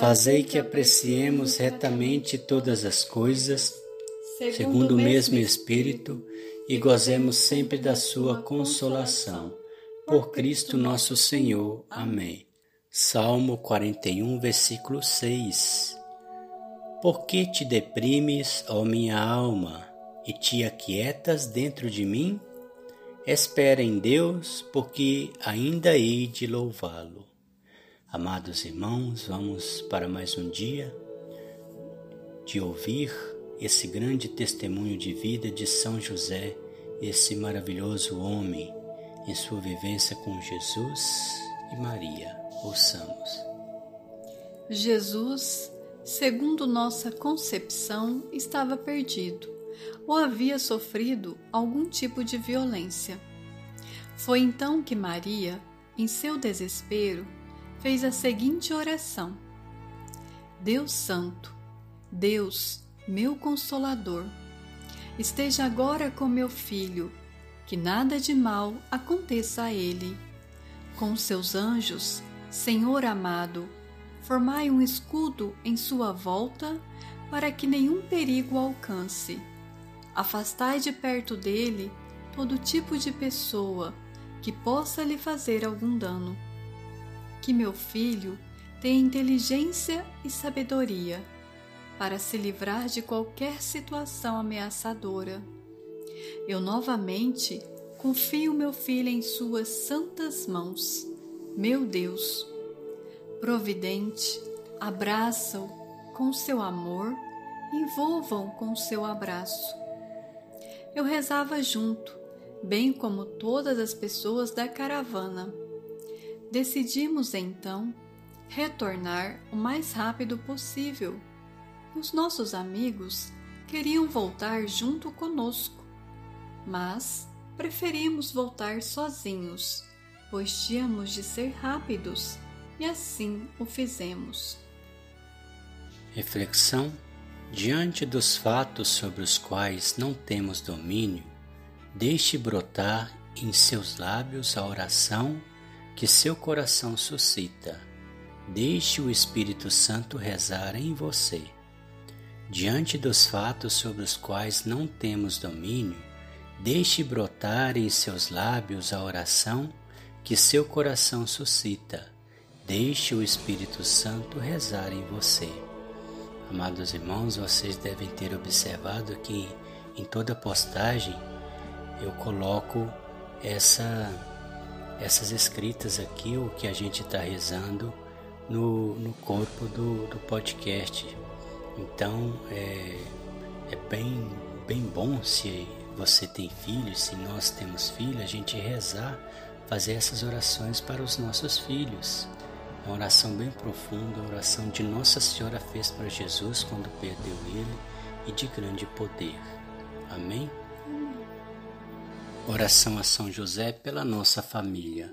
Fazei que apreciemos retamente todas as coisas, segundo o mesmo Espírito, e gozemos sempre da Sua consolação. Por Cristo nosso Senhor. Amém. Salmo 41, versículo 6. Por que te deprimes, ó minha alma, e te aquietas dentro de mim? Espera em Deus, porque ainda hei de louvá-lo. Amados irmãos, vamos para mais um dia de ouvir esse grande testemunho de vida de São José, esse maravilhoso homem em sua vivência com Jesus e Maria. Ouçamos. Jesus, segundo nossa concepção, estava perdido ou havia sofrido algum tipo de violência. Foi então que Maria, em seu desespero, fez a seguinte oração: Deus Santo, Deus, meu Consolador, esteja agora com meu filho, que nada de mal aconteça a ele. Com seus anjos, Senhor amado, formai um escudo em sua volta para que nenhum perigo alcance. Afastai de perto dele todo tipo de pessoa que possa lhe fazer algum dano que meu filho tenha inteligência e sabedoria para se livrar de qualquer situação ameaçadora. Eu novamente confio meu filho em Suas santas mãos. Meu Deus, providente, abraça-o com seu amor, envolvam com seu abraço. Eu rezava junto, bem como todas as pessoas da caravana Decidimos então retornar o mais rápido possível. Os nossos amigos queriam voltar junto conosco, mas preferimos voltar sozinhos, pois tínhamos de ser rápidos e assim o fizemos. Reflexão: Diante dos fatos sobre os quais não temos domínio, deixe brotar em seus lábios a oração que seu coração suscita. Deixe o Espírito Santo rezar em você. Diante dos fatos sobre os quais não temos domínio, deixe brotar em seus lábios a oração que seu coração suscita. Deixe o Espírito Santo rezar em você. Amados irmãos, vocês devem ter observado que em toda postagem eu coloco essa essas escritas aqui, o que a gente está rezando no, no corpo do, do podcast. Então é, é bem, bem bom se você tem filhos, se nós temos filhos, a gente rezar, fazer essas orações para os nossos filhos. É uma oração bem profunda, a oração de Nossa Senhora fez para Jesus quando perdeu ele e de grande poder. Amém? Oração a São José pela nossa família.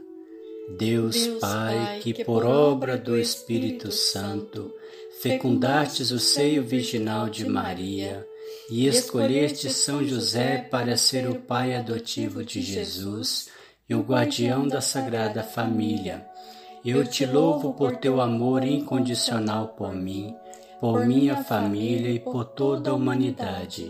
Deus, Deus Pai, que por obra do Espírito Santo fecundastes o seio virginal de Maria e escolheste São José para ser o pai adotivo de Jesus e o guardião da Sagrada Família. Eu te louvo por teu amor incondicional por mim, por minha família e por toda a humanidade.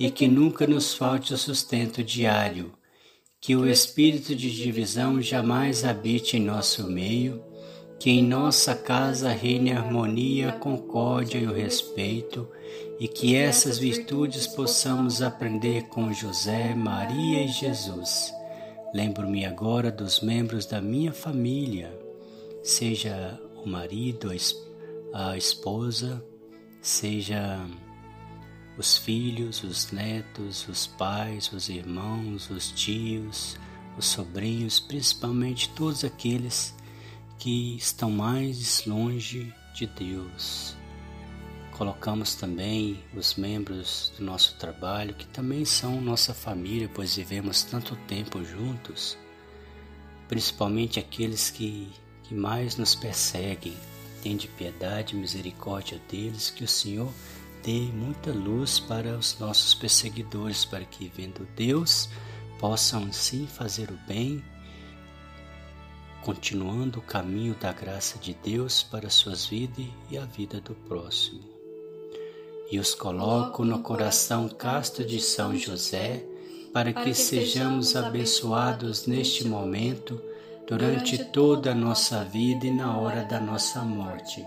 e que nunca nos falte o sustento diário, que o espírito de divisão jamais habite em nosso meio, que em nossa casa reine a harmonia, a concórdia e o respeito, e que essas virtudes possamos aprender com José, Maria e Jesus. Lembro-me agora dos membros da minha família, seja o marido, a esposa, seja os filhos, os netos, os pais, os irmãos, os tios, os sobrinhos, principalmente todos aqueles que estão mais longe de Deus. Colocamos também os membros do nosso trabalho, que também são nossa família, pois vivemos tanto tempo juntos, principalmente aqueles que, que mais nos perseguem. Tende piedade e misericórdia deles, que o Senhor dê muita luz para os nossos perseguidores, para que, vendo Deus, possam sim fazer o bem continuando o caminho da graça de Deus para suas vidas e a vida do próximo. E os coloco no coração casto de São José, para que sejamos abençoados neste momento, durante toda a nossa vida e na hora da nossa morte.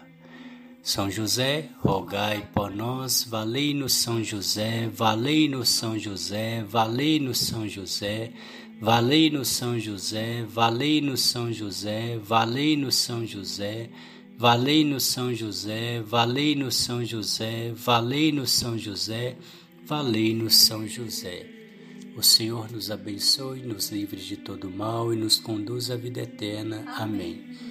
São José, rogai por nós, valei-nos São José, valei-nos São José, valei-nos São José, valei-nos São José, valei-nos São José, valei-nos São José, Valei-nos São José, valei-nos São José, valei-nos São José, valei-nos São José. O Senhor nos abençoe, nos livre de todo mal e nos conduz à vida eterna. Amém.